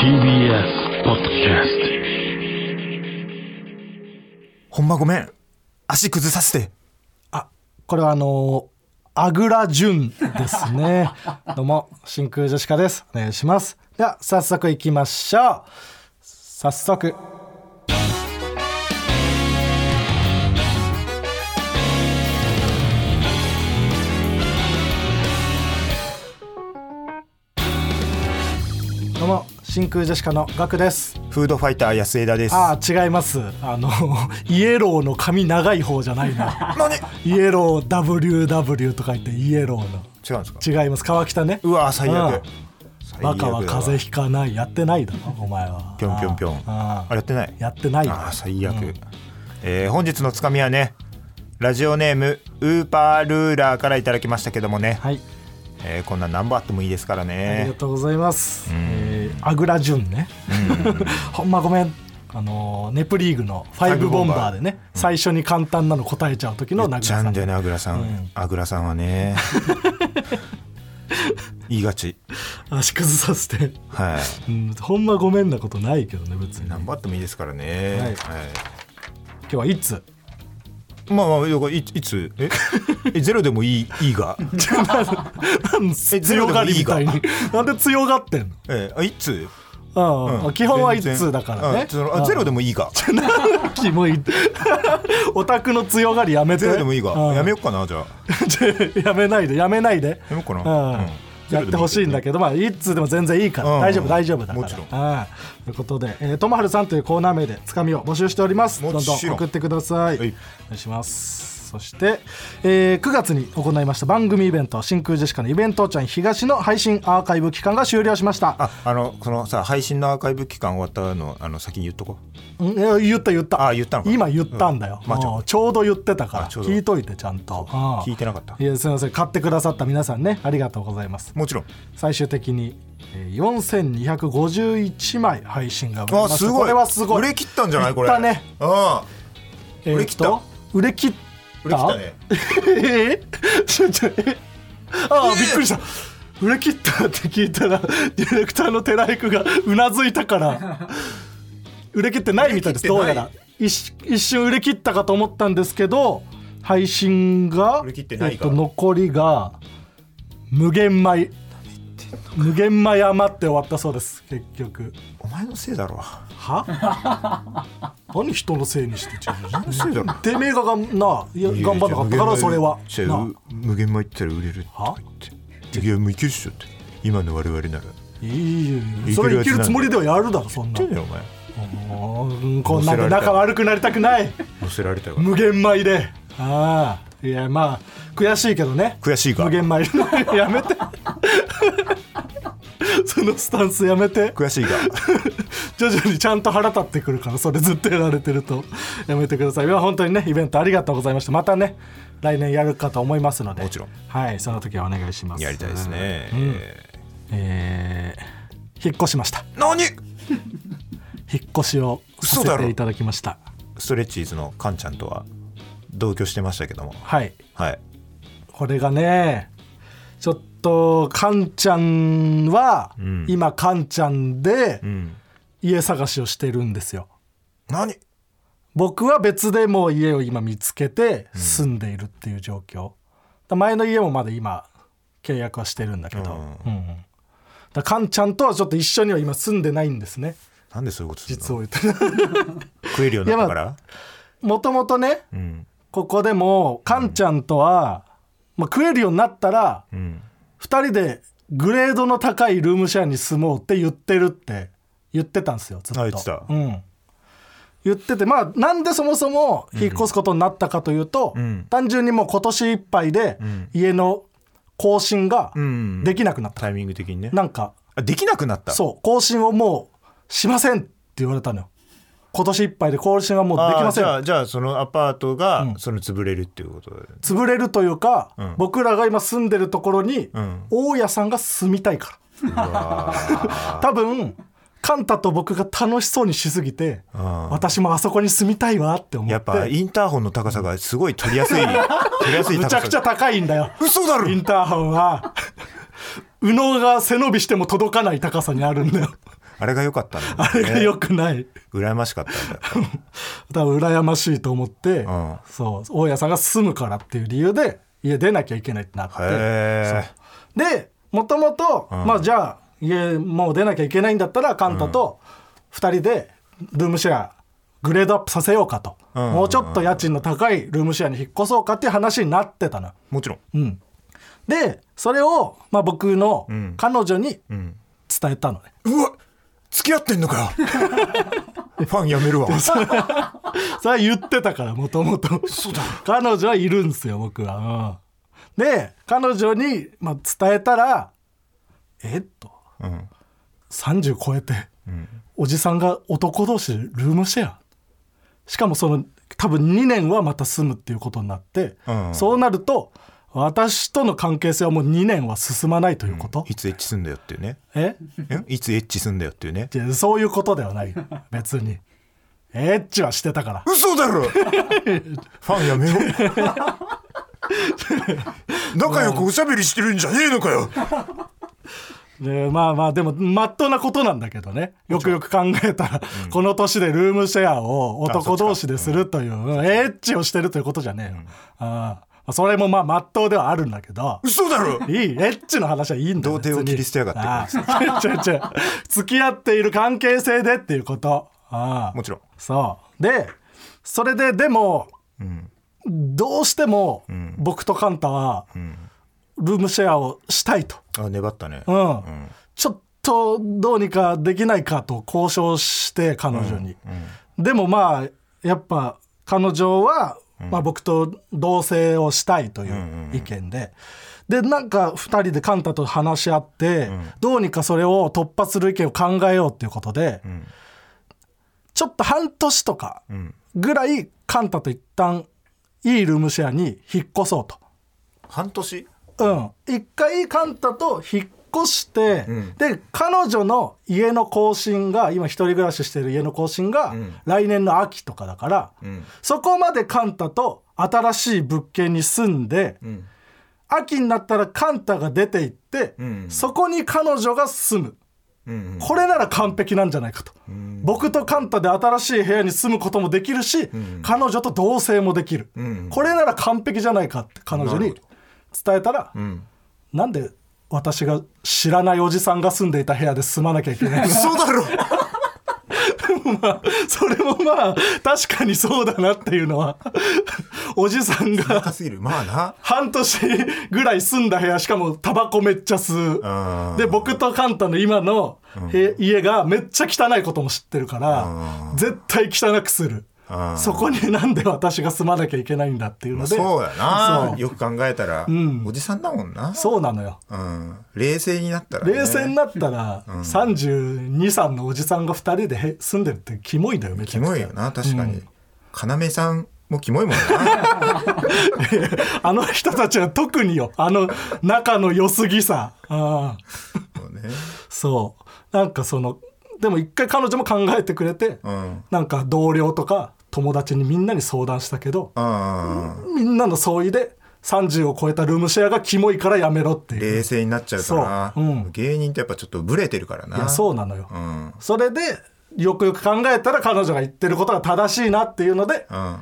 TBS ポッドキャスほんまごめん。足崩させて。あこれはあのあぐら純ですね。どうも真空ジェシカです。お願いします。では早速いきましょう。早速真空ジェシカのガクです。フードファイター安枝です。ああ違います。あの イエローの髪長い方じゃないな。何？イエロー WW とか言ってイエローの。違うんですか？違います。川北ね。うわ最悪。うバカは風邪ひかない。やってないだろお前は。ぴょんぴょんぴょん。あやってない？やってない。あー最悪、えー本日のつかみはねラジオネームウーパールーラーからいただきましたけどもね、はいえーこんな何本あってもいいですからありがねとうございます、えーあぐら順ね、ほんまごめん。あのーネプリーグのファイブボンバーでね最初に簡単なの答えちゃう時の名ちゃ倉さん。んだよねあぐらさん、うん。あぐらさんはね。言いがち。足崩させて、はい。うん、ほんまごめんなことないけどね別に。何本あってもいいですからね。はい。はい。今日はいつまあまあいいいつえ？えゼロでもいいいいが？強がりみたいに？なんで強がってんの？えあいつ、うんうん。基本は一全然通だからね。うんゼロでもいいが？キモいオタクの強がりやめて？ゼロでもいいが？うんやめよっかな じゃあ。やめないでやめないで。やめよっかな。うんうんやってほしいんだけどまあ一通でも全然いいから、うん大丈夫大丈夫だから。もちろん。うんということで、えー、ともはるさんというコーナー名でつかみを募集しております。どんどん送ってください、はい。お願いしますそして、えー9月に行いました番組イベント真空ジェシカのイベントちゃん東の配信アーカイブ期間が終了しました。ああのそのさ配信のアーカイブ期間終わったのあの先に言っとこう。んいや言った言った。あ言った今言ったんだよ、うん。まあちょうど言ってたから。聞いといてちゃんと。うん。聞いてなかった。いやすみません。買ってくださった皆さんね。ありがとうございます。もちろん。最終的にえー4251枚配信がまあすごい。これはすごい。売れ切ったんじゃないこれ。売れ切った？売れ切った売れ切った？ね。え？ーちょちょえ？ああ、びっくりした。売れ切ったって聞いたらディレクターの寺井君がうなずいたから。売れ切ってないみたいですどうやら。一一瞬売れ切ったかと思ったんですけど配信が売れ切ってないか。えっと、残りが無限枚無限枚余って終わったそうです結局。お前のせいだろ。は？何人のせいにしてちゃうののせいだろ。てめえががな頑張んなかったからそれは。無限米いったら売れるっていやもういけるっしょって。今の我々なら。いいそれいけけるやつもりではやるだろそんな。こんなんで仲悪くなりたくない。無限米で。ああいやまあ悔しいけどね。悔しいか。無限米 やめて。そのスタンスやめて。悔しいが 徐々にちゃんと腹立ってくるからそれずっとやられてると。やめてください。いや本当にねイベントありがとうございました。またね来年やるかと思いますので。もちろん。はいその時はお願いします。やりたいですね、うん。ええー引っ越しました。ー何？引っ越しをさせていただきました。ストレッチーズのカンちゃんとは同居してましたけども。はい。はい。これがねちょっとカンちゃんは、ん。今カンちゃんでうん。家探しをしてるんですよ。何？僕は別でもう家を今見つけて住んでいるっていう状況、だ前の家もまだ今契約はしてるんだけど、うんうんだカンちゃんとはちょっと一緒には今住んでないんですね。なんでそういうことする実をの言って食えるようになったから、もともとねうんここでもカンちゃんとは、まあ、食えるようになったらうん2人でグレードの高いルームシェアに住もうって言ってるって言ってたんですよずっと。あ言ってた。うん、言っててまあなんでそもそも引っ越すことになったかというと、ん。単純にもう今年いっぱいで家の更新がうん。できなくなった、タイミング的にね。なんかあできなくなった。そう更新をもうしませんって言われたのよ今年いっぱいで更新はもうできませんじゃあじゃあそのアパートが、うん。その潰れるっていうことだよね潰れるというか、ん僕らが今住んでるところに、ん。大家さんが住みたいから。多分カンタと僕が楽しそうにしすぎてー私もあそこに住みたいわって思って。やっぱインターホンの高さがすごい取りやすい。取りやすいむちゃくちゃ高いんだよ。嘘だろ！インターホンは。宇野が背伸びしても届かない高さにあるんだよあれが良かったんだ、ね、あれが良くない。羨ましかったんだよ。多分羨ましいと思って、ん。そう大家さんが住むからっていう理由で家出なきゃいけないってなってでもともとん。まあじゃあ家もう出なきゃいけないんだったらカンタと2人でルームシェアグレードアップさせようかと、うん。もうちょっと家賃の高いルームシェアに引っ越そうかっていう話になってたの。もちろん。うん、でそれを、まあ、僕のん。彼女にうん。伝えたのね。うわ付き合ってんのかよ。ファンやめるわ。それは言ってたからもともと。彼女はいるんですよ僕は、うん。で彼女に、まあ、伝えたら「えっ?」とうん。30超えて、ん。おじさんが男同士でルームシェア。しかもその多分2年はまた住むっていうことになって、うん。そうなると私との関係性はもう2年は進まないということ、いつエッチすんだよっていうね。え？え？いつエッチすんだよっていうね。そういうことではない。別に。エッチはしてたから。嘘だろ！ファンやめよう。仲良くおしゃべりしてるんじゃねえのかよ。でまあまあでもまっとうなことなんだけどね。よくよく考えたら、この年でルームシェアを男同士でするという、うん。エッチをしてるということじゃねえよ、ああそれもまあまっとうではあるんだけど。嘘だろ！いいエッチの話はいいんだよ童貞を切り捨てやがって違う違う。付き合っている関係性でっていうこと。ああ。もちろん。そう。でそれででもうん。どうしてもん。僕とカンタはうん。ルームシェアをしたいと、あ粘ったね。うん。うん。ちょっとどうにかできないかと交渉して彼女に、でもまあやっぱ彼女は、まあ、僕と同棲をしたいという意見で、でなんか2人でカンタと話し合って、どうにかそれを突破する意見を考えようっていうことで、ん。ちょっと半年とかん。ぐらいカンタと一旦いいルームシェアに引っ越そうと。半年？うん、一回カンタと引っ越して、ん。で彼女の家の更新が今一人暮らししてる家の更新がん。来年の秋とかだから、ん。そこまでカンタと新しい物件に住んで、ん。秋になったらカンタが出て行って、ん。そこに彼女が住む。うんこれなら完璧なんじゃないかと、僕とカンタで新しい部屋に住むこともできるし、彼女と同棲もできる、ん。これなら完璧じゃないかって彼女に伝えたら、うん。なんで私が知らないおじさんが住んでいた部屋で住まなきゃいけない。の嘘だろ。まあそれもまあ確かにそうだなっていうのはおじさんが高すぎる。まあな。半年ぐらい住んだ部屋しかもタバコめっちゃ吸う。うん。で僕とカンタの今のへ家がめっちゃ汚いことも知ってるからうん。絶対汚くする。うんそこになんで私が住まなきゃいけないんだっていうのでそうやな。よく考えたら、ん。おじさんだもんな。そうなのよ。うん、冷静になったら、ね、冷静になったら323のおじさんが2人でへ住んでるってキモいんだよめちキゃくちゃ。モいよな確かに、要さんもキモいもんな。あの人たちは特によ。あの仲の良すぎさ。ああ。そうね。そう。なんかそのでも一回彼女も考えてくれて、うん。なんか同僚とか友達にみんなに相談したけどみんなの相違で30を超えたルームシェアがキモいからやめろっていう。冷静になっちゃうとな、そう。うん。芸人ってやっぱちょっとブレてるからな。いやそうなのよ、うん。それでよくよく考えたら彼女が言ってることが正しいなっていうのでうん。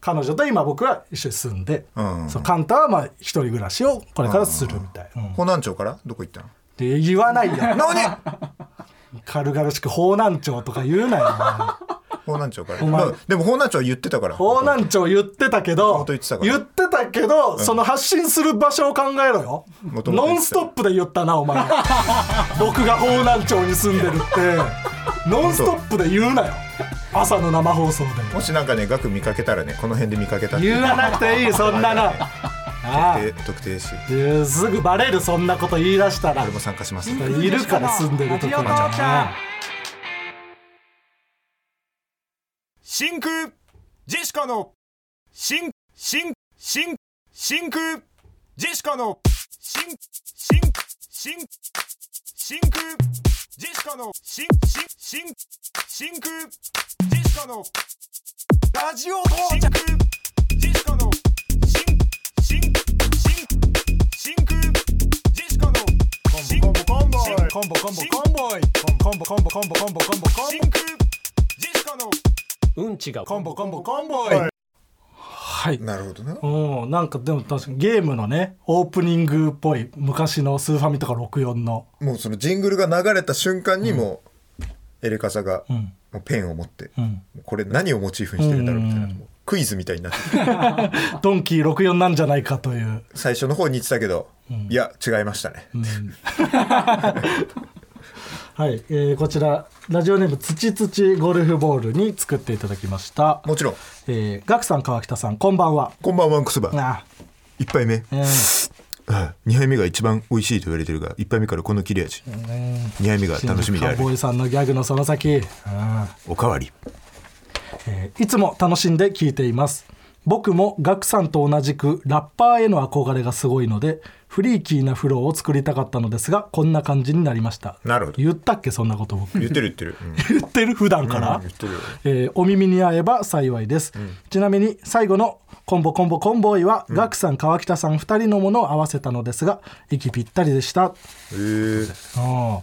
彼女と今僕は一緒に住んで、うん。そうカンタはまあ一人暮らしをこれからするみたい、うん。方南町から？どこ行ったの？で言わないよ。何？軽々しく方南町とか言うなよ方南町から、まあでも方南町は言ってたから。方南町言ってたけど言ってたから。言ってたけど、その発信する場所を考えろよ。ノンストップで言ったなお前。僕が方南町に住んでるって。ノンストップで言うなよ。朝の生放送で。もしなんかね額見かけたらねこの辺で見かけたって。言わなくていいそんなの。特定特定すぐバレるそんなこと言い出したら。俺も参加します。いるから住んでるところじゃん真空ジェシカの真真真真空ジェシカの真真真真空ジェシカの真真真真空ジェシカのラジオ到着ジェシカの真真真真空ジェシカの真コンボコンボコンボ。イコンボコンボコンボコンボコンボコン真空ジェシカのうんちが。コンボコンボコンボイ。はい。なるほどね。うん。なんかでも確かにゲームのねオープニングっぽい昔のスーファミとか64の。もうそのジングルが流れた瞬間にもうエレカサがん。もうペンを持ってん。これ何をモチーフにしてるんだろうみたいなもうクイズみたいになって。て ドンキー64なんじゃないかという。最初の方に言ってたけどいや違いましたね はい、えーこちらラジオネームつちつちゴルフボールに作っていただきました。もちろん。えー、ガクさん川北さんこんばんは。こんばんはクスバあ一杯目。うん。2杯目が一番美味しいと言われてるが1杯目からこの切れ味。2杯目が楽しみである。ボーイさんのギャグのその先、うんおかわり。えーいつも楽しんで聞いています。僕もガクさんと同じくラッパーへの憧れがすごいのでフリーキーなフローを作りたかったのですがこんな感じになりました。なるほど。言ったっけそんなこと僕言ってる言ってる、うん。言ってる普段から、言ってるよ。えーお耳に合えば幸いです、ちなみに最後のコンボコンボコンボイは、ガクさん川北さん2人のものを合わせたのですが息ぴったりでした。へえうん。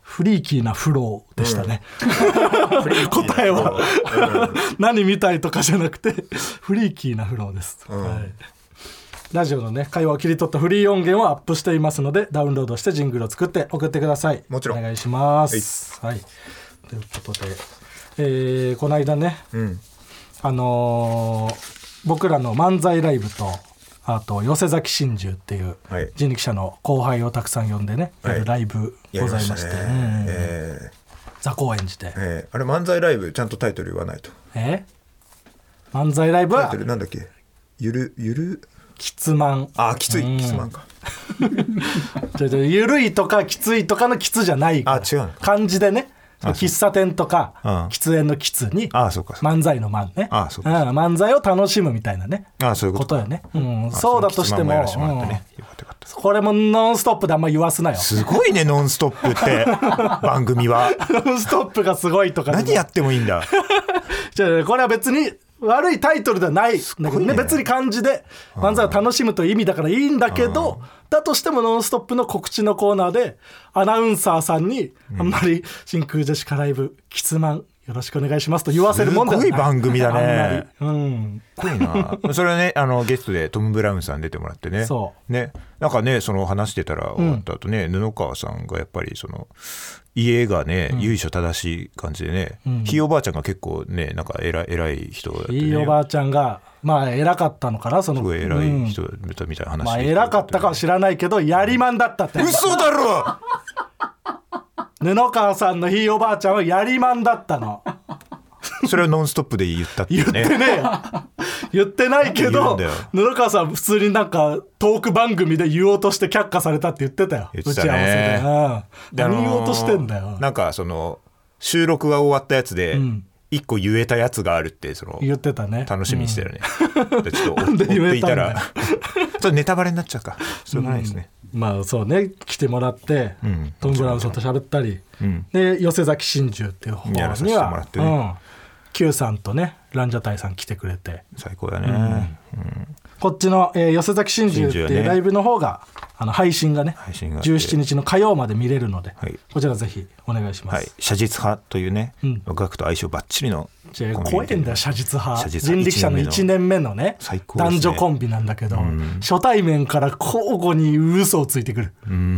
フリーキーなフローでしたね、答えは、何見たいとかじゃなくてフリーキーなフローです、はいラジオのね会話を切り取ったフリー音源をアップしていますのでダウンロードしてジングルを作って送ってください。もちろん。お願いします。はい、ということで、えーこの間ねうん。あのー僕らの漫才ライブとあと寄せ崎真珠っていうはい。人力車の後輩をたくさん呼んでね、はい。ライブございまして、ね。え座高円寺でー、えー。あれ漫才ライブちゃんとタイトル言わないと。え？漫才ライブは？タイトルなんだっけ？ゆるゆる？きつまんあきつい。きつまんか。ちょちょゆるいとかきついとかのきつじゃないあ違うの漢字でね。喫茶店とかうん。喫煙の喫にあそうかそうか。漫才の漫ね。あそうかん漫才を楽しむみたいなね。あそういうここととよね、うん、あそうだとしてもね。よかったよかった。これもノンストップであんま言わすなよ。すごいね「ノンストップ!」って。番組は。ノンストップがすごいとか何やってもいいんだ。じゃあこれは別に悪いタイトルではない。んだけどね。ね別に漢字で漫才を楽しむという意味だからいいんだけどだとしても「ノンストップ!」の告知のコーナーでアナウンサーさんにあんまり「真空ジェシカライブキツマンよろしくお願いします」と言わせるもんだよすごい番組だね。うん。すごいな。それはねあのゲストでトム・ブラウンさん出てもらってね。そう。ね。なんかねその話してたら終わった後ね、布川さんがやっぱりその家がね、由緒正しい感じでね、ひいおばあちゃんが結構ねなんか偉い偉い人だってね。いいおばあちゃんがまあ偉かったのかなその。すごい偉うん。い人だったみたいな話、まあ偉かったかは知らないけどやりまんだったって嘘だろ布川さんのひいおばあちゃんはやりまんだったの。それは「ノンストップ!」で言ったって言ってね言ってないけど布川さん普通になんかトーク番組で言おうとして却下されたって言ってたよ。言ってたね。打ち合わせで、うん、何言おうとしてんだよ。なんかその収録が終わったやつでん。一個言えたやつがあるってその言ってたね。楽しみにしてるね、でちょっと追っていたら ちょっとネタバレになっちゃうか。しょうがないですね、まあそうね来てもらって、んトム・ブラウンさんと喋ったり、ん。で寄せ崎真珠っていう方にやらさせてもらはってねうん。Q さんとねランジャタイさん来てくれて。最高だね、こっちの、えー、寄せ崎真珠っていうライブの方が、あの配信がね配信があって。17日の火曜まで見れるので、はい。こちらぜひお願いします、はい、写実派というね、うん。学と相性ばっちりの怖いんだよ写実派。人力車の1年目の。ねね。男女コンビなんだけど、初対面から交互に嘘をついてくる、ね、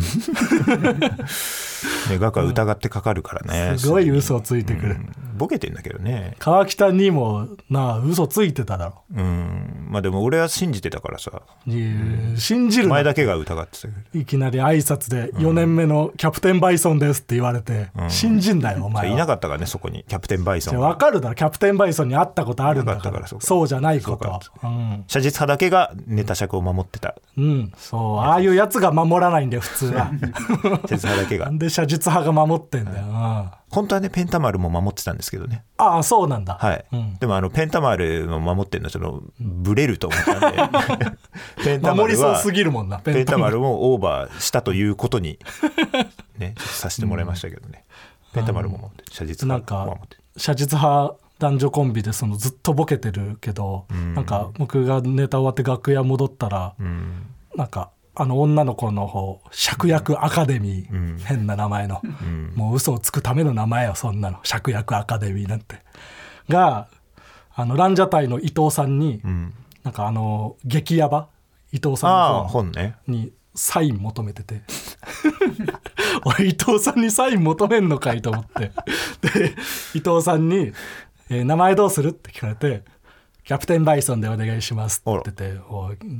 学は疑ってかかるからね。すごい嘘をついてくる、うんボケてんだけどね。川北にもなあ嘘ついてただろ。うん。まあでも俺は信じてたからさ。いや信じるな。前だけが疑ってたけど。いきなり挨拶で4年目のキャプテンバイソンですって言われて、信じんだよお前いなはかったからねそこに。キャプテンバイソン。はあ分かるだろ。キャプテンバイソンに会ったことあるんだかなかったかららそうか。そうじゃないこと。そうか。うん、写実派だけがネタ尺を守ってた。うん、そう。ああいうやつが守らないんだよ普通は。写実派だけが。なんで写実派が守ってんだよ、うん本当はねペンタマルも守ってたんですけどね。ああそうなんだ、はい、うん。でもあのペンタマルの守ってるのはちょっとブレると思ったんで。ペンタマ守りそうルはすぎるもんなペンタマル。ルもオーバーしたということにね させてもらいましたけどね、ペンタマルも守ってる写実なんか派も守って。る写実派男女コンビでそのずっとボケてるけど、なんか僕がネタ終わって楽屋戻ったら、うん。なんかあの女の子の方芍薬アカデミー、変な名前の、もう嘘をつくための名前よそんなの。芍薬アカデミーなんて。があのランジャタイの伊藤さんに、なんかあの激ヤバ伊藤さんの本にサイン求めてて。俺伊藤さんにサイン求めんのかいと思って。で伊藤さんに、えー名前どうする?」って聞かれて「キャプテンバイソンでお願いします」って言って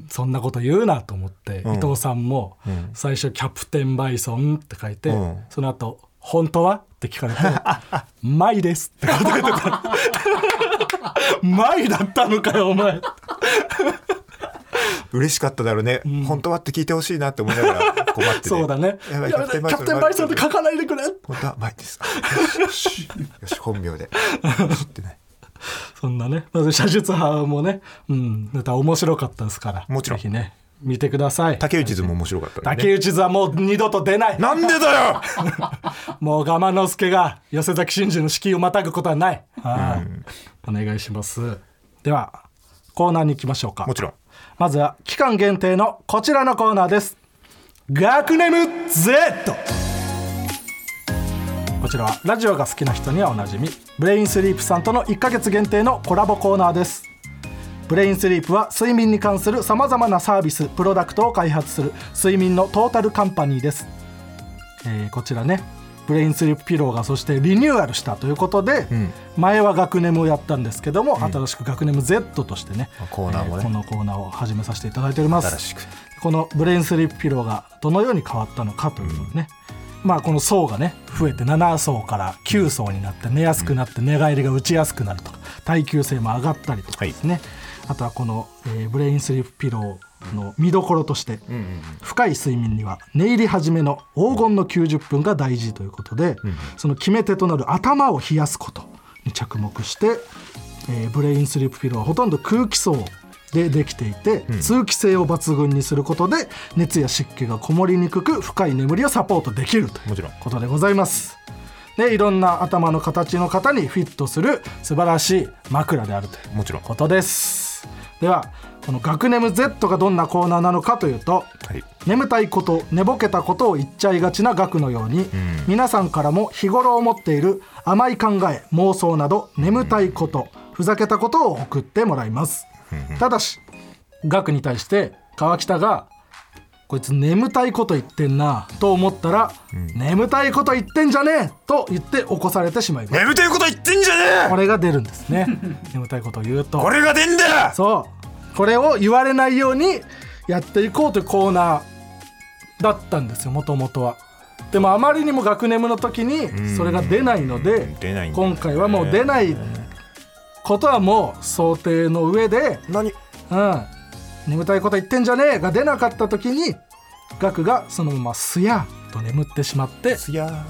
そんなこと言うなと思って、伊藤さんも最初「キャプテンバイソン」って書いて、うん。その後本当は?」って聞かれて「マイです」って答えてた「マイだったのかよお前」嬉しかっただろうね、本当はって聞いてほしいなって思いながら困ってて。そうだね。キャプテンバイソンって書かないでくれ。本当は前です。よしよし本名で。知ってない そんなね、まず写術派もね、うん、ネタ面白かったですから、もちろん。ぜひね、見てください。竹内図も面白かったね。竹内図はもう二度と出ない。なんでだよ！もう我慢之助が寄せ崎真珠の敷居をまたぐことはない。はいお願いします。では、コーナーに行きましょうか。もちろん。まずは期間限定のこちらのコーナーです。学ネム Z こちらはラジオが好きな人にはおなじみブレインスリープさんとの1ヶ月限定のコラボコーナーです。ブレインスリープは睡眠に関するさまざまなサービスプロダクトを開発する睡眠のトータルカンパニーです、えーこちらねブレインスリープピローがそしてリニューアルしたということで、前は学ネムをやったんですけども、新しく学ネム Z としてねコーナーもね。このコーナーを始めさせていただいております。新しく。このブレインスリープピローがどのように変わったのかというのをね、まあこの層がね増えて7層から9層になって寝やすくなって寝返りが打ちやすくなるとか耐久性も上がったりとかですね、あとはこの、えーブレインスリープピローの見どころとして、深い睡眠には寝入り始めの黄金の90分が大事ということで、その決め手となる頭を冷やすことに着目して、えーブレインスリープピローはほとんど空気層でできていて、通気性を抜群にすることで熱や湿気がこもりにくく深い眠りをサポートできるというもちろん。ことでございます。でいろんな頭の形の方にフィットする素晴らしい枕であるというもちろん。ことです。ではこの「学ネム Z」がどんなコーナーなのかというと、はい。眠たいこと寝ぼけたことを言っちゃいがちな学のように、皆さんからも日頃思っている甘い考え妄想など眠たいこと、ふざけたことを送ってもらいます、ただし学に対して川北が「こいつ眠たいこと言ってんな」と思ったら「眠たいこと言ってんじゃねえ!」と言って起こされてしまいます。眠たいこと言ってんじゃねえ！これが出るんですね。眠たいことを言うと。これが出んだよ！そう。これを言われないようにやっていこうというコーナーだったんですよもともとは。でもあまりにも学ネムの時にそれが出ないので今回はもう出ないことはもう想定の上で何？うん。眠たいこと言ってんじゃねえが出なかった時にガクがそのまますやーと眠ってしまってすや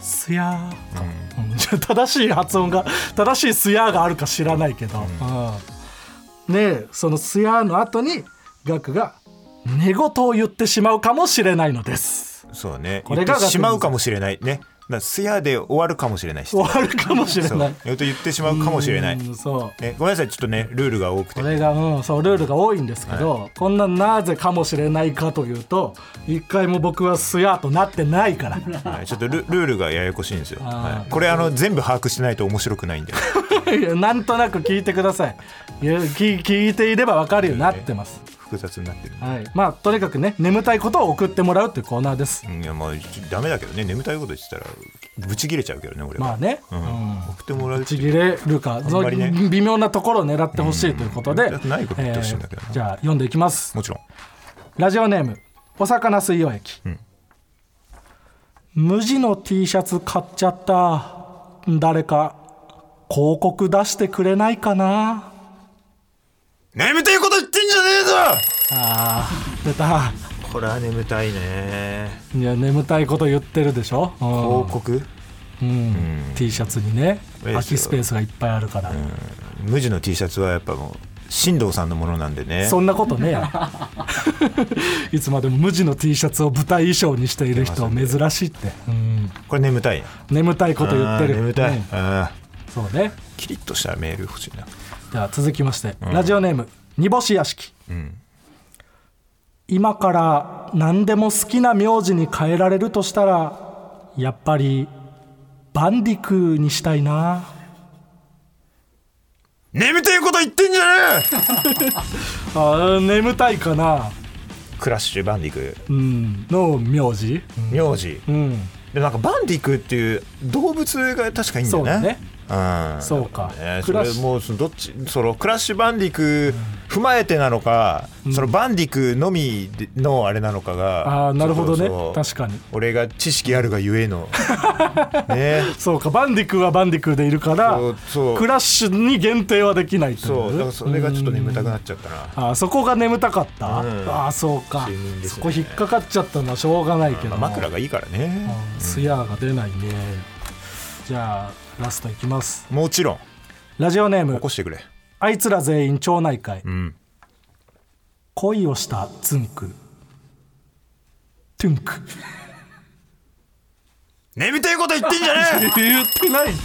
すやーと、うん。じゃあ正しい発音が正しいすやーがあるか知らないけど、うん。ねえそのすやーの後にガクが寝言を言ってしまうかもしれないのです。そうね。これが言ってしまうかもしれないねだすやで終わるかもしれないし。終わるかもしれない。言う。と言ってしまうかもしれない、うんそう。ね、ごめんなさいちょっとねルールが多くて。これが、うん、そうルールが多いんですけど、こんななぜかもしれないかというと一回も僕はすやーとなってないから。はい、ちょっとルルールがややこしいんですよ、はい、これあの全部把握してないと面白くないんで。なんとなく聞いてください。いや聞聞いていれば分かるようになってます、複雑になってる、はい、まあとにかくね眠たいことを送ってもらうというコーナーです。うんいやまあダメだけどね眠たいこと言ってたらブチ切れちゃうけどね俺は、まあね、うん。うん。送ってもらうちぎれるか、ね。微妙なところを狙ってほしいということで、うん。ないこと言ってほしいんだけどな。じゃあ読んでいきます。もちろん。ラジオネームお魚水溶液、ん。無地の T シャツ買っちゃった誰か広告出してくれないかな。眠たいこと言ってあー出た。これは眠たいね。いや眠たいこと言ってるでしょ、うん。広告うん。T シャツにね。空きスペースがいっぱいあるから、無地の T シャツはやっぱもう進藤さんのものなんでね。そんなことね いつまでも無地の T シャツを舞台衣装にしている人は珍しいって、うん、これ眠たい。眠たいこと言ってる。眠たい、うん。あそうね。ーキリッとしたメール欲しいな。では続きまして、ラジオネーム煮干し屋敷、ん今から何でも好きな名字に変えられるとしたらやっぱりバンディクーにしたいな。眠てえこと言ってんじゃねあー眠たいかな。えクラッシュバンディクうん。の名字。名字。うん。でもなんかバンディクっていう動物が確かいいんだよね。そうだねうん。そうか。ね、それもうどっちそのクラッシュバンディク踏まえてなのか、そのバンディクのみのあれなのかがああなるほどね。確かに。俺が知識あるがゆえの。ね。そうかバンディクーはバンディクーでいるからそうそう。クラッシュに限定はできないという。そうだからそれがちょっと眠たくなっちゃったな。あーそこが眠たかった、うん。ああそうか、睡眠ですそこ引っかかっちゃったのはしょうがないけど、まあ枕がいいからね、ツヤが出ないねじゃあラストいきます。もちろん。ラジオネーム。起こしてくれ。あいつら全員町内会。うん。恋をしたツンクトゥンク眠たいこと言ってんじゃねえ 言ってないって。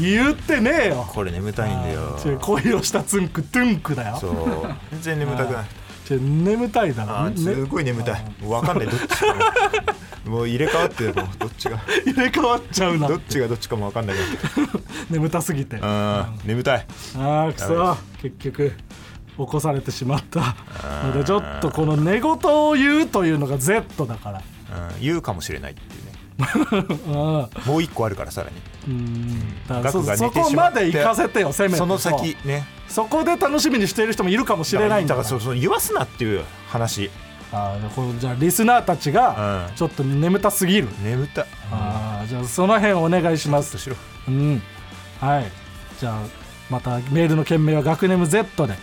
言ってねえよ。これ眠たいんだよ。恋をしたツンクトゥンクだよ。そう。全然眠たくない。眠たいだろ、ねすごい眠たい。分かんない。どっちかがもう入れ替わってもうどっちが？入れ替わっちゃうなどっちがどっちかも分かんない 眠たすぎて。あうん。眠たい。あくそ。結局起こされてしまった。のでちょっとこの寝言を言うというのが Z だから。うん言うかもしれないっていうね。ああもう一個あるからさらに。うん。そそこまで行かせてよせめてその先ね。そこで楽しみにしている人もいるかもしれないんだから。だからそうそう言わすなっていう話ああこのじゃあリスナーたちがうん。ちょっと眠たすぎる、眠た。いああじゃあその辺お願いします。うん。はい。じゃあまたメールの件名は学ネム Z で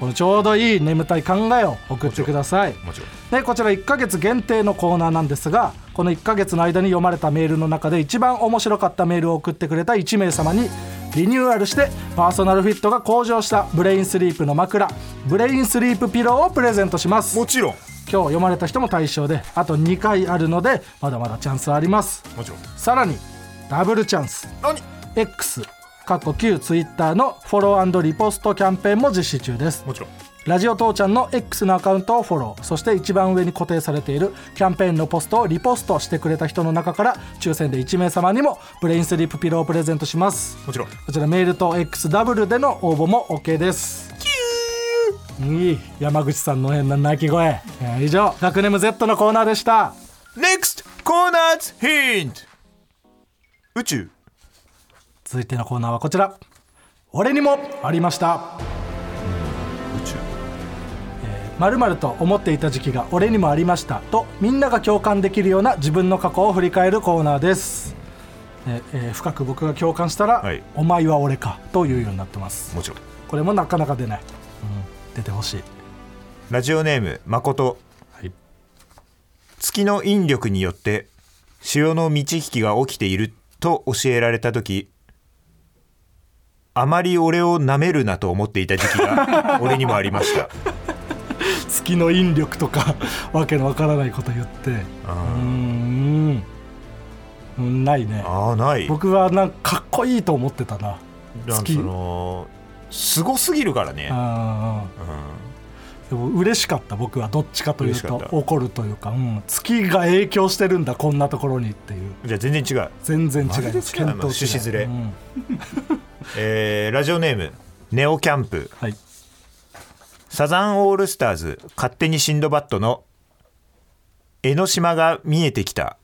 このちょうどいい眠たい考えを送ってください。もちろん。でこちら1ヶ月限定のコーナーなんですがこの1ヶ月の間に読まれたメールの中で一番面白かったメールを送ってくれた1名様にリニューアルしてパーソナルフィットが向上したブレインスリープの枕ブレインスリープピローをプレゼントします。もちろん今日読まれた人も対象であと2回あるのでまだまだチャンスはあります。もちろん。さらにダブルチャンス。何？X 過去旧 Twitter のフォローリポストキャンペーンも実施中です。もちろん。ラジオ父ちゃんの X のアカウントをフォロー。そして一番上に固定されているキャンペーンのポストをリポストしてくれた人の中から抽選で1名様にもブレインスリープピローをプレゼントします。もちろん。こちらメールと X ダブルでの応募も OK ですいい山口さんの変な鳴き声。えー以上学ネム Z のコーナーでした。NEXT コーナーズヒント宇宙。続いてのコーナーはこちら。俺にもありました。宇宙。まると思っていた時期が俺にもありました。とみんなが共感できるような自分の過去を振り返るコーナーです、ええー深く僕が共感したら、はい。お前は俺か。というようになってます。もちろん。これもなかなか出ない、うん、出てほしい。ラジオネーム誠、はい。月の引力によって潮の満ち引きが起きていると教えられた時あまり俺を舐めるなと思っていた時期が 俺にもありました。月の引力とかわけのわからないこと言って。うーん。うん。ないね。ああない。僕はなんかかっこいいと思ってたな。月のすごすぎるからね、あーでも嬉しかった僕はどっちかというと怒るというか、うん、月が影響してるんだこんなところにっていう。じゃあ全然違う、全然違います。違うな見当趣旨ずれ。うん。えーラジオネームネオキャンプ。はい。サザンオールスターズ勝手にシンドバッドの江ノ島が見えてきた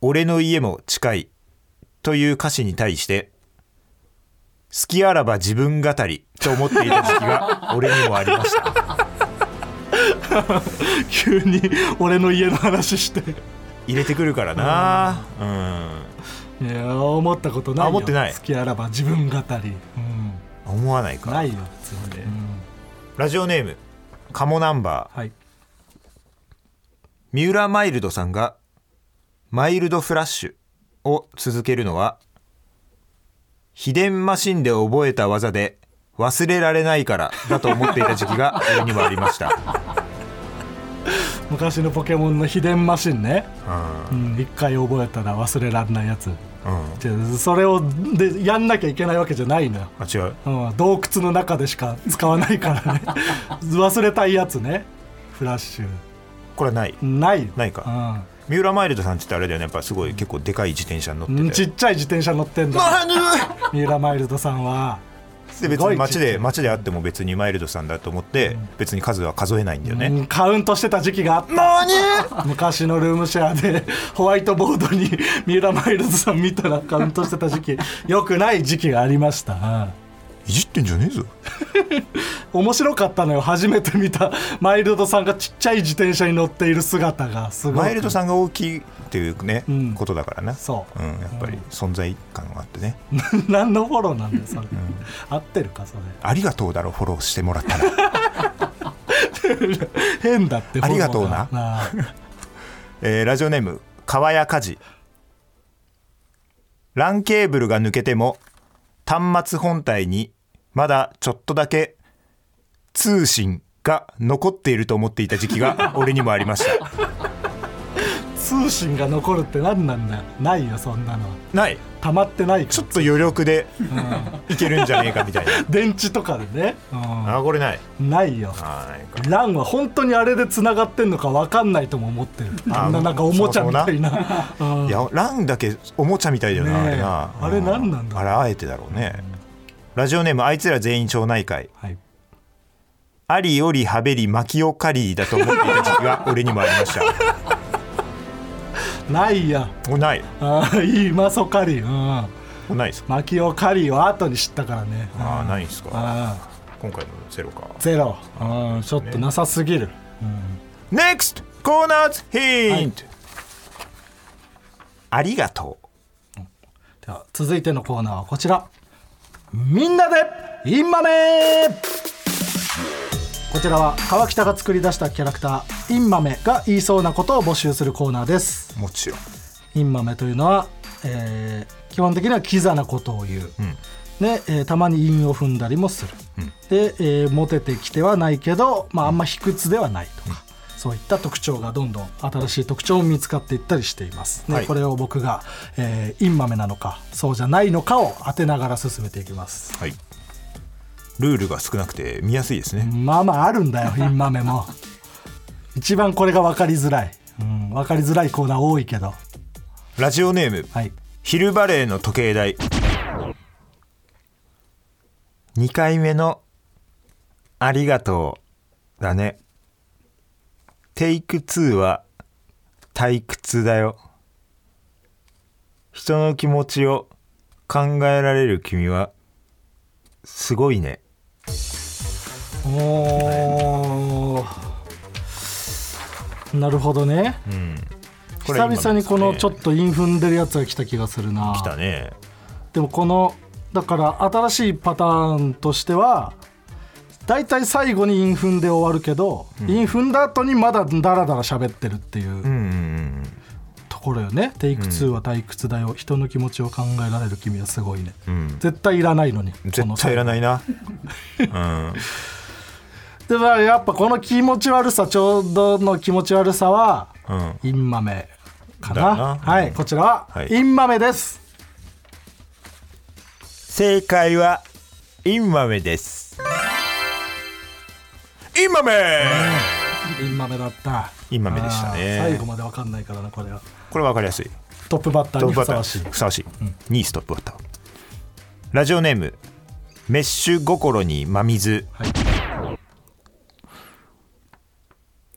俺の家も近いという歌詞に対して好きあらば自分語りと思っていた時期が 俺にもありました。急に俺の家の話して。入れてくるからな。うん。いや思ったことないよ。あ思ってない？好きあらば自分語り、思わないうん、か。ないよ普通に、うん。ラジオネームカモナンバー。はい。三浦マイルドさんがマイルドフラッシュを続けるのは秘伝マシンで覚えた技で忘れられないからだと思っていた時期が 俺にもありました、昔のポケモンの秘伝マシンね、ううんん、一回覚えたら忘れられないやつ。うん、それをでやんなきゃいけないわけじゃないのよ、あ違う。うん、洞窟の中でしか使わないからね。忘れたいやつね。フラッシュ。これはない。ない。ないか三浦マイルドさんって言ってあれだよね。やっぱすごい結構でかい自転車に乗ってて。うん、ちっちゃい自転車乗ってんだ。三浦マイルドさんは。で別に街で街であっても別にマイルドさんだと思って別に数は数えないんだよね、うんカウントしてた時期があった。昔のルームシェアでホワイトボードに三浦マイルドさん見たらカウントしてた時期。よくない時期がありました、うんいじってんじゃねえぞ。面白かったのよ。初めて見た。マイルドさんがちっちゃい自転車に乗っている姿が。すごい。マイルドさんが大きいっていうね、ん。ことだからな。そう。うん、やっぱり存在感があってね、何のフォローなんだよそれ、合ってるかそれ。ありがとうだろフォローしてもらったら。変だってありがとうな。あ。えーラジオネーム川谷梶 LAN ケーブルが抜けても端末本体にまだちょっとだけ通信が残っていると思っていた時期が俺にもありました。通信が残るって何なんだよないよそんなの。ない。溜まってないちょっと余力でいけるんじゃねえかみたいな。電池とかでね、うあこれない。ん、ないよ。あーないか。LAN は本当にあれで繋がってんのか分かんないとも思ってる。ああんななんかおもちゃみたいな。うんいやランだけおもちゃみたいだよな、ねえ。あれな。あれ何なんだあれあえてだろうね、ラジオネームあいつら全員町内会。はい、ありよりはべりマキオカリーだと思っていた時期が 俺にもありました。ないや。もうない。あーいいマソカリー、うん、もうないですか？マキオカリーは後に知ったからね。ああうんないですか？あ今回のゼロか。ーゼロ、うん、ちょっとなさすぎる、NEXT コーナーズヒント、ありがとう。では続いてのコーナーはこちらみんなでインマメこちらは川北が作り出したキャラクターインマメが言いそうなことを募集するコーナーです。もちろん。インマメというのは、えー基本的にはキザなことを言う、で、えーたまに韻を踏んだりもする、で、えーモテてきてはないけど、まあ、あんま卑屈ではないとか、そういった特徴がどんどん新しい特徴も見つかっていったりしています、ねはい。これを僕が、えーインマメなのかそうじゃないのかを当てながら進めていきます。はい。ルールが少なくて見やすいですね、まあまああるんだよ インマメも。一番これが分かりづらい、うん、分かりづらいコーナー多いけど。ラジオネームはい。昼バレーの時計台。2回目の「ありがとう」だねテイク2は退屈だよ。人の気持ちを考えられる君はすごいね。おー。なるほどね。これ久々にこのちょっっと韻踏んでるやつが来た気がするな。来たね。でもこのだから新しいパターンとしては大体最後に韻踏んで終わるけど、韻踏んだ後にまだダラダラ喋ってるっていううんうんうんところよね、テイク2は退屈だよ。人の気持ちを考えられる君はすごいね、ん。絶対いらないのに。絶対いらいな。いな うん。でもやっぱこの気持ち悪さちょうどの気持ち悪さはうん。インマメかな。だな。はい、こちらは、はい。インマメです。正解はインマメですインマメ。インマメだった。インマメでしたね。最後まで分かんないからなこれは。これ分かりやすい。トップバッターにふさわしい。ふさわしい、2位ストップバッター。ラジオネームメッシュ心に真水、はい。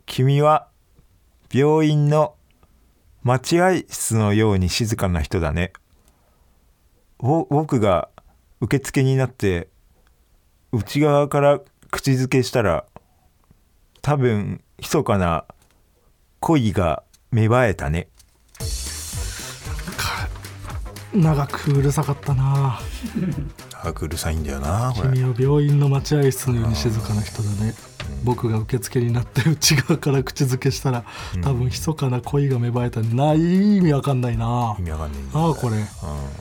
君は病院の待合室のように静かな人だね。ぼ僕が受付になって内側から口づけしたら多分密かな恋が芽生えたね。長くうるさかったな。あうるさいんだよなこれ。君は病院の待合室のように静かな人だね。僕が受付になって内側から口づけしたら多分密かな恋が芽生えたない？意味わかんないな。意味わかんないんだああこれ。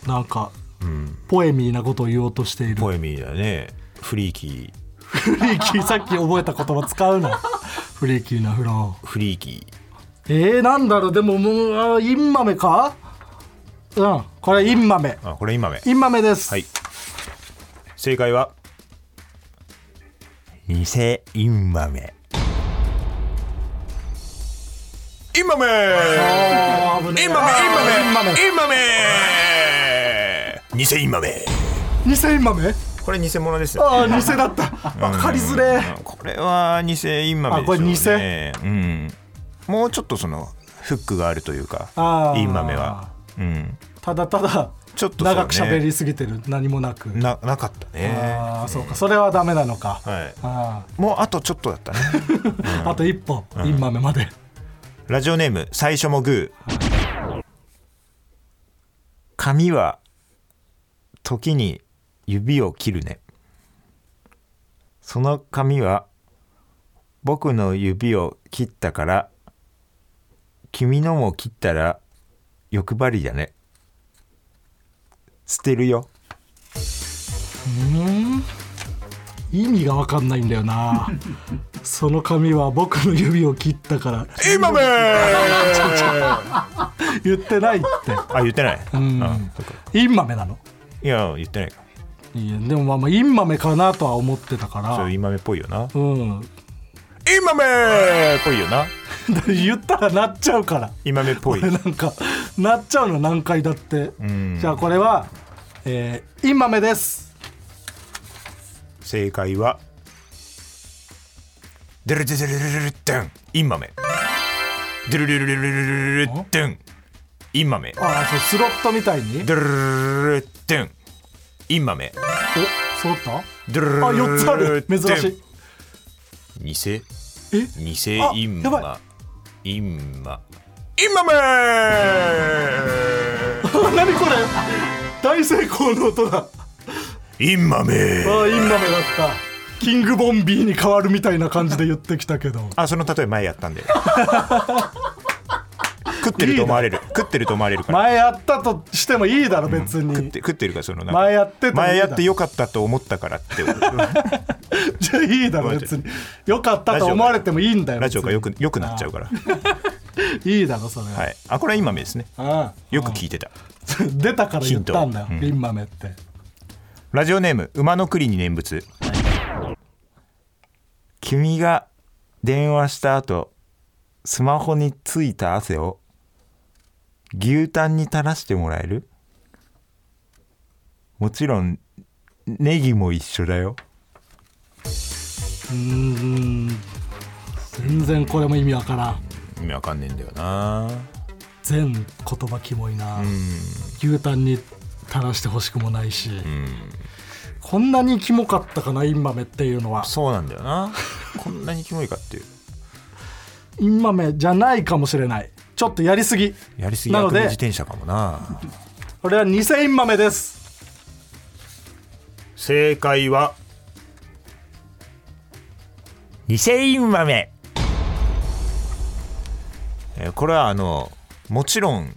なんかうん。ポエミーなことを言おうとしている。ポエミーだね。フリーキフリーキーさっき覚えた言葉使うな。フリーキーなフロー。ーフリーキえー、なんだろう？でももうあインマメか？うんこれインマメ。ーあこれインマメ。インマメです、はい。正解は？偽インマメ。インマメ！インマメインマメ。インマメ！偽インマメ。偽インマメ？これ偽物ですよ。ああ偽だった。分かりづれ。うんこれは偽インマメでしょうねうん。もうちょっとそのフックがあるというかインマメは。うん。ただただちょっとね。長く喋りすぎてる。何もなく。ななかったね。ああそうか。それはダメなのか、はい。あもうあとちょっとだったね。ああと一歩、インマメまで。ラジオネーム最初もグー。髪は時に指を切るね。その髪は僕の指を切ったから君のも切ったら欲張りだね。捨てるよ。意味が分かんないんだよな。その髪は僕の指を切ったから。今め 言ってないって。あ言ってない、ん。あそっか。インマメなの？いや言ってない。かいやでもまあまあインマメかなとは思ってたから。インマメっぽいよな。うん。インマメっぽいよな。言ったらなっちゃうから。インマメっぽい。なんかなっちゃうの何回だって。じゃあこれは、えー、インマメです。正解はデルデルデルデルデンインマメデルデルデルデルデンインマメああそうスロットみたいにデルデルデンインマメお揃った？あ4つある珍しい偽え偽あインやばマインマインマメ何これ大成功の音だインマメああインマメだったキングボンビーに変わるみたいな感じで言ってきたけどあその例え前やったんで食ってると思われる。食ってると思われるから。前やったとしてもいいだろ別食っにて食ってるからその前やって前やってよかったと思ったからって じゃあいいだろ別に。よかったと思われてもいいんだよラジオがよ別くよくなっちゃうから。に いいだろそれは、はい。あこれは今目ですね。よく聞いてた。出たから言ったんだよ、ヒントインマメって。ラジオネーム馬の栗に念仏。君が電話した後スマホについた汗を牛タンに垂らしてもらえる？もちろんネギも一緒だよ。うーん。全然これも意味わからん。意味わかんねえんだよな。全言葉キモいな、牛タンに垂らしてほしくもないし、こんなにキモかったかなインマメっていうのは。そうなんだよな。こんなにキモいかっていう。インマメじゃないかもしれないちょっとやりすぎ。やりすぎなので自転車かもな。これは偽インマメです。正解は？偽イン豆。えーこれはあのもちろんっ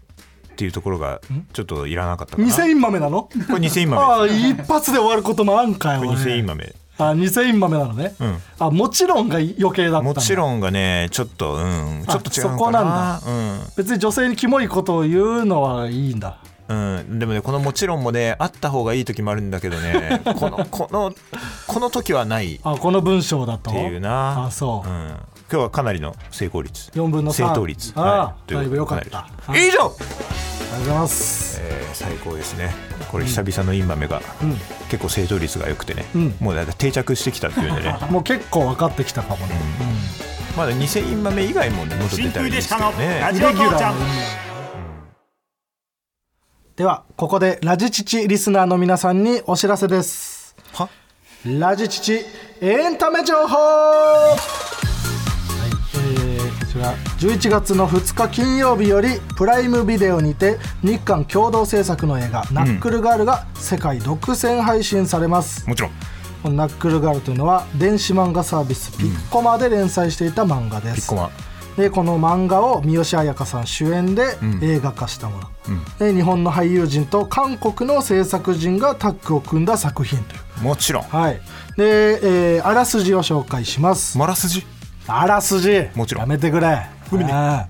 ていうところがちょっといらなかったかな。偽インマメなの？これ偽インあ豆あ一発で終わることもあんかよ、これ偽インね、豆あ偽インマメなのね、うん。あもちろんが余計だったんだ。もちろんがねちょっとうん。ちょっと違うのかな。そこなん別に女性にキモいことを言うのはいいんだ。うん、うん、でもねこのもちろんもねあった方がいい時もあるんだけどね。このこのこの時はない。っあこの文章だと？ていうな。あそう、ん、今日はかなりの成功率。4分の3正答率。ああ、はい。だいぶよかった。以上。ありがとうございます。えー最高ですね。これ久々のインマメが、結構正答率が良くてね、ん。もうだいたい定着してきたっていうんでね。もう結構分かってきたかもね、まだ偽インマメ以外もね戻ってたらいいですけど真空ねラジオ父ちゃんレギュラーのではここでラジチチリスナーの皆さんにお知らせです。は？ラジチチエンタメ情報ちら。11月の2日金曜日よりプライムビデオにて日韓共同制作の映画「ナックルガール」が世界独占配信されます、もちろん。このナックルガールというのは電子漫画サービスピッコマで連載していた漫画です、ピッコマ。でこの漫画を三好彩花さん主演で映画化したもの、で日本の俳優陣と韓国の制作陣がタッグを組んだ作品という。もちろん。はい。で、えーあらすじを紹介します。マラスジあらすじ。もちろん。やめてくれ。ああ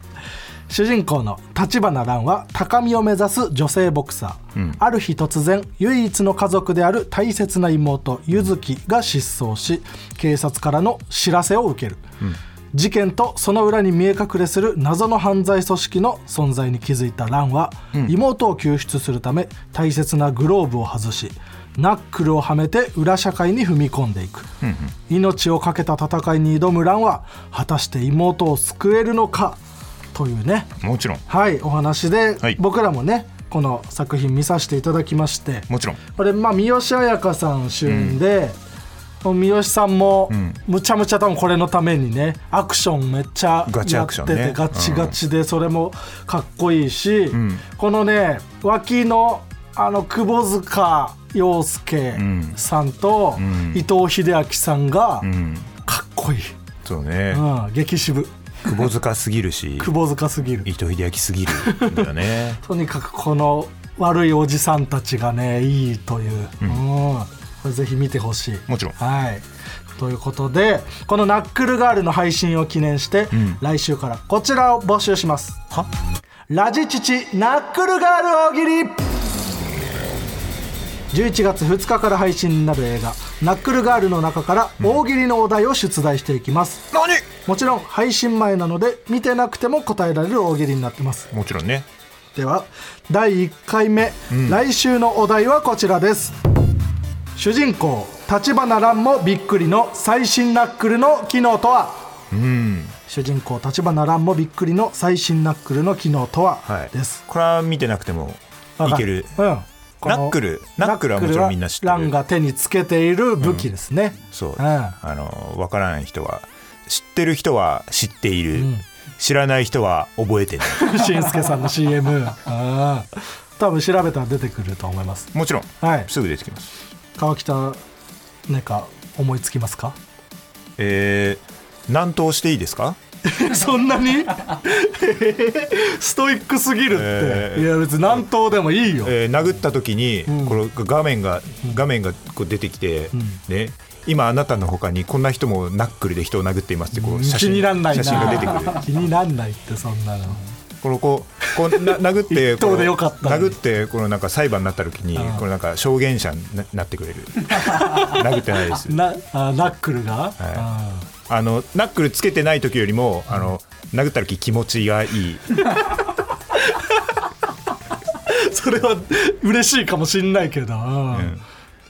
主人公の立花蘭は高みを目指す女性ボクサー、ある日突然唯一の家族である大切な妹柚月が失踪し警察からの知らせを受ける、事件とその裏に見え隠れする謎の犯罪組織の存在に気づいたランは、妹を救出するため大切なグローブを外しナックルをはめて裏社会に踏み込んでいく、命を懸けた戦いに挑むランは果たして妹を救えるのかというね。もちろん。はいお話で、はい。僕らもねこの作品見させていただきまして。もちろん。これまあ三好彩香さん主演で、三好さんもん。むちゃむちゃ多分これのためにねアクションめっちゃガチやってて、ガチガチでそれもかっこいいし、ん。このね脇のあの窪塚洋介さんとん。伊藤英明さんがうん。かっこいい、そうね。うん、激渋。窪塚すぎるし。窪塚すぎる。伊藤英明すぎる。んだよね。とにかくこの悪いおじさんたちがねいいという、うん。これぜひ見てほしい。もちろん。はい。ということでこのナックルガールの配信を記念して、ん。来週からこちらを募集します。は？ラジチチナックルガール大喜利11月2日から配信になる映画「ナックルガール」の中から大喜利のお題を出題していきます、何？もちろん配信前なので見てなくても答えられる大喜利になってます。もちろんね。では第1回目、来週のお題はこちらです。主人公立花蘭もびっくりの最新ナックルの機能とは？うん。主人公立花蘭もびっくりの最新ナックルの機能とは、はい。です。これは見てなくてもいける。うんナックルナックルはもちろんみんな知ってる。ナックルは蘭が手につけている武器ですね、そう、うん。あの分からない人は知ってる人は知っている、知らない人は覚えてない。しんすけさんの CM うん。多分調べたら出てくると思います。もちろん。はい。すぐ出てきます。川北なんか思いつきますか？えー、難答していいですか？そんなに？ストイックすぎるって、えー。いや別に何頭でもいいよ、えー殴った時に、ん。この画面が画面がこう出てきて、ね。今あなたの他にこんな人もナックルで人を殴っていますってこう写気真になんな写真が出てくる。気になんないってそんなの。このこうこうな 殴って殴ってこのなんか裁判になった時にこのなんか証言者にななってくれる。殴ってないですなあナックルが、はいああのナックルつけてない時よりもあの殴った時気持ちがいい。ー それは嬉しいかもしんないけど、うん。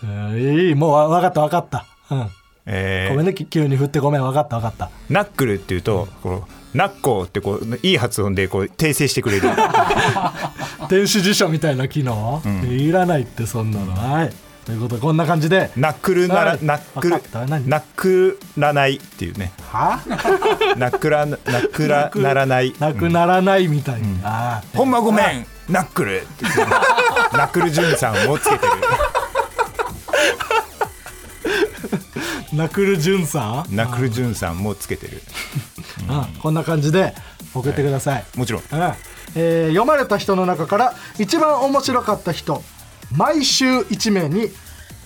うん。いいもうわ分かった分かった、うん。えー。ごめんねき急に振って。ごめん分かった分かった。ナックルっていうとこのナッコーってこういい発音でこう訂正してくれる。電子辞書みたいな機能、いらないってそんなの。はいということでこんな感じで。ナックルなら、はい。ナックルナックらないっていうね。は？ナックラナックラならない。なくならないみたい。に、ああほんまごめん。ナックルナックルジュンさんもつけてる。ナクルジュンさん？ナックルジュンさんもつけてる。うん。こんな感じで送ってください、もちろん。うん。えー読まれた人の中から一番面白かった人毎週1名に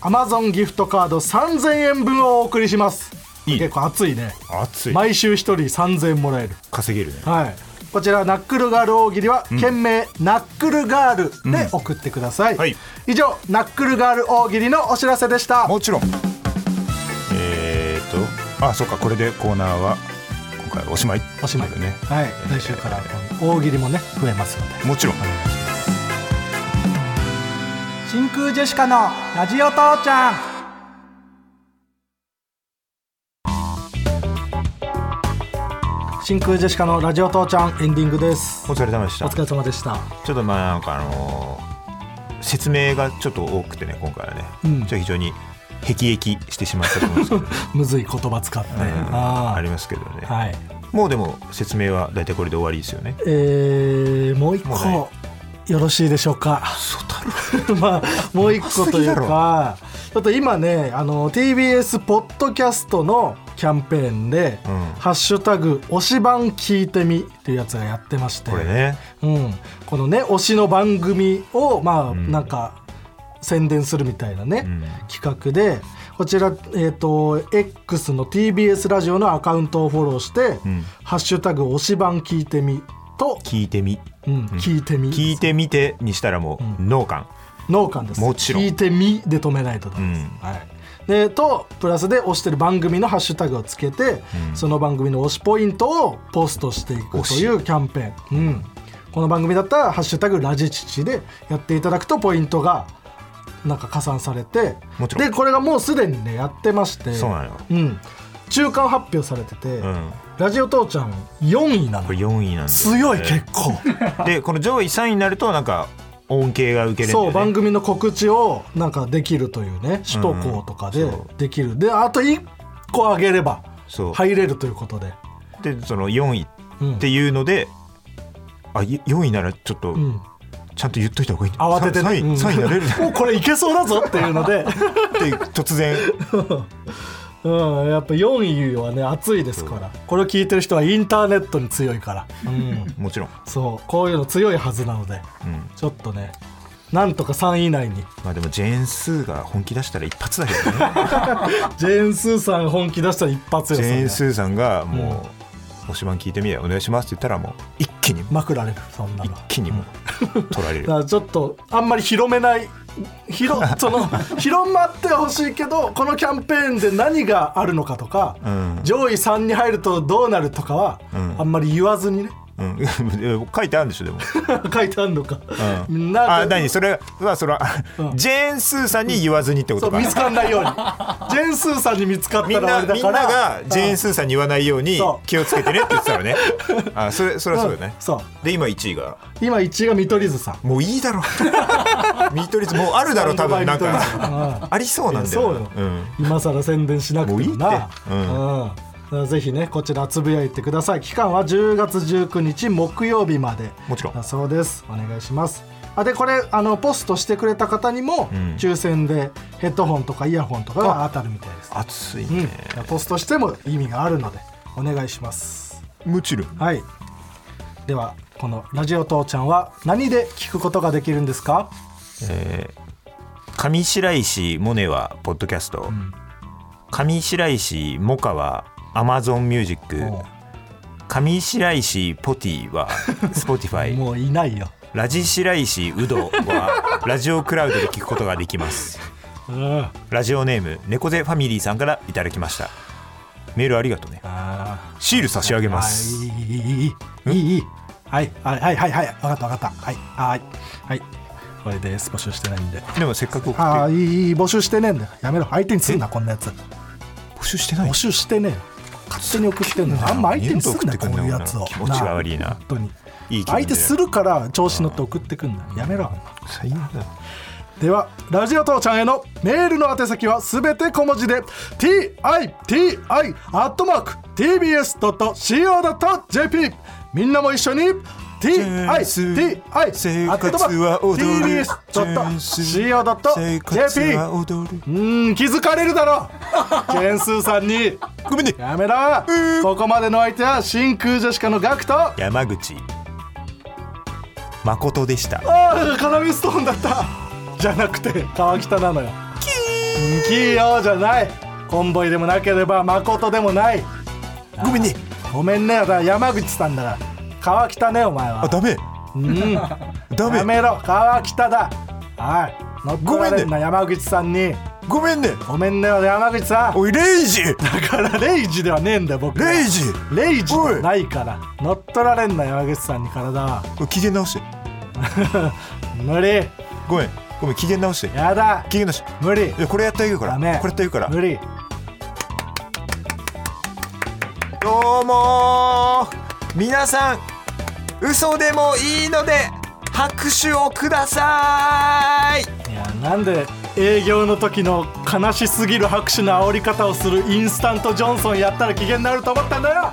Amazon ギフトカード3000円分をお送りします。いい結構熱いね。熱い。毎週1人3000円もらえる。稼げるね。はい。こちらナックルガール大喜利は、件名ナックルガールで送ってください、はい。以上ナックルガール大喜利のお知らせでした。もちろん。えー、とあそうかこれでコーナーは今回おしまい。おしまい。ね。はい。来週から大喜利もね増えますので。もちろん真空ジェシカのラジオ父ちゃん。真空ジェシカのラジオ父ちゃんエンディングです。お疲れ様でした。お疲れ様でした。ちょっとまあなんかあのー説明がちょっと多くてね今回はね、うん。ちょっと非常に辟易してしまったと思うんですけど、ね むずい言葉使って、うん。ああ。りますけどね、あはい。もうでも説明は大体これで終わりですよね。えー、もう一個よろしいでしょうか？まあもう一個というかちょっと今ねあの TBS ポッドキャストのキャンペーンで「うん。ハッシュタグ推し番聞いてみ」っていうやつがやってまして。これね。うん、このね推しの番組をまあ、ん。なんか宣伝するみたいなね、うん。企画でこちら、えー、と X の TBS ラジオのアカウントをフォローして「ん。ハッシュタグ推し番聞いてみ」と、聞いてみ。うん。聞いてみ。聞いてみてにしたらもう農感農館です。もちろん。聞いてみで止めないとダメです、うん。はい、でとプラスで推してる番組のハッシュタグをつけて、その番組の推しポイントをポストしていくというキャンペーン、うん、この番組だったら「ハッシュタグラジチチ」でやっていただくとポイントがなんか加算されてでこれがもうすでにねやってまして。そうなのよ。うん、中間発表されてて、うんラジオ父ちゃん4位なの。これ4位なんですよ強い結構。でこの上位3位になるとなんか恩恵が受けれるんだそう番組の告知をなんかできるというね首都高とかでできる、であと1個上げれば入れるということで。でその4位うんっていうので、あい4位ならちょっとん。ちゃんと言っといた方がいい。慌ててね。3位うん3位になれる。もうこれいけそうだぞっていうので、って突然うん、やっぱ4位はね熱いですから。これを聞いてる人はインターネットに強いから、うん、もちろん、そう。こういうの強いはずなのでうん、ちょっとねなんとか3位以内に。まあでもジェーン・スーが本気出したら一発だけどね。ジェーン・スーさん本気出したら一発よジェーン・スーさんがもう「推しバン聞いてみよお願いします」って言ったらもう一気に。まくられるそんな一の気にもう取られる。だからちょっとあんまり広めない広 その広まってほしいけどこのキャンペーンで何があるのかとか、うん。上位3に入るとどうなるとかは、ん。あんまり言わずにねうん、書いてあるんでしょでも、書いてあるのか、うん、な。あ何？それはそれは、ジェーン・スーさんに言わずにってことか。そう見つかんないように。ジェーン・スーさんに見つかったみんならみんながジェーン・スーさんに言わないように気をつけてねって言ってたのね。あそれそれはそうよね、ん。そう。で今1位が。今1位が見取り図さん。もういいだろ。見取り図もうあるだろ多分なんか。うん。ありそうなんだよそうよ、うん、今更宣伝しなくてもいいって。うんぜひねこちらつぶやいてください。期間は10月19日木曜日まで。もちろん。だそうです。お願いします。あでこれあのポストしてくれた方にも、ん。抽選でヘッドホンとかイヤホンとかが当たるみたいです。熱いうん。ね、ポストしても意味があるのでお願いします。もちろんはい。ではこのラジオ父ちゃんは何で聞くことができるんですか？えー上白石萌音はポッドキャスト、上白石萌歌はアマゾンミュージック上白石ポティはスポティファイもういないよ。ラジ白石ウドは ラジオクラウドで聞くことができます。ラジオネーム猫背ファミリーさんからいただきました。メールありがとうね。シール差し上げます。いい。いいはいはいはいはいはい。分かった分かった。はいはいはい。これです募集してないんで。でもせっかく送って。ああいい募集してねえんだやめろ。相手にすんなこんなやつ。募集してない？募集してねえ勝手に送ってんのよあんま相手にすんなよこういうやつを。気持ちが悪いな。本当に。相手するから調子乗って送ってくんだやめろ。最悪だ。ではラジオ父ちゃんへのメールの宛先はすべて小文字で TITI.tbs.co.jp みんなも一緒に活は踊る。TBS.co.jp うーん気づかれるだろ。ジェーンスーさんに。ごめんね。やめろ。ここまでの相手は真空ジェシカのガクト。あ山口。誠でした。あカナミストーンだった。じゃなくて川北なのよ。キーキーよじゃない。コンボイでもなければ誠でもない。ごめんね。ごめんね。山口さんだから川北ねお前は。あダメ。うん。ダメ。やめろ。川北だ。はい。乗っ取られんな山口さんに。ごめんね。ごめんね山口さん。おいレイジ。だからレイジではねえんだよ僕はレイジ。レイジないから。乗っ取られんな山口さんに体は。機嫌直して。無理。ごめん。ごめん機嫌直して。やだ。機嫌直し。て無理。いやこれやってあげるから。これやってあげるから。無理。どうもー。皆さん嘘でもいいので拍手をください。いやなんで営業の時の悲しすぎる拍手の煽り方をするインスタントジョンソンやったら機嫌になると思ったんだよ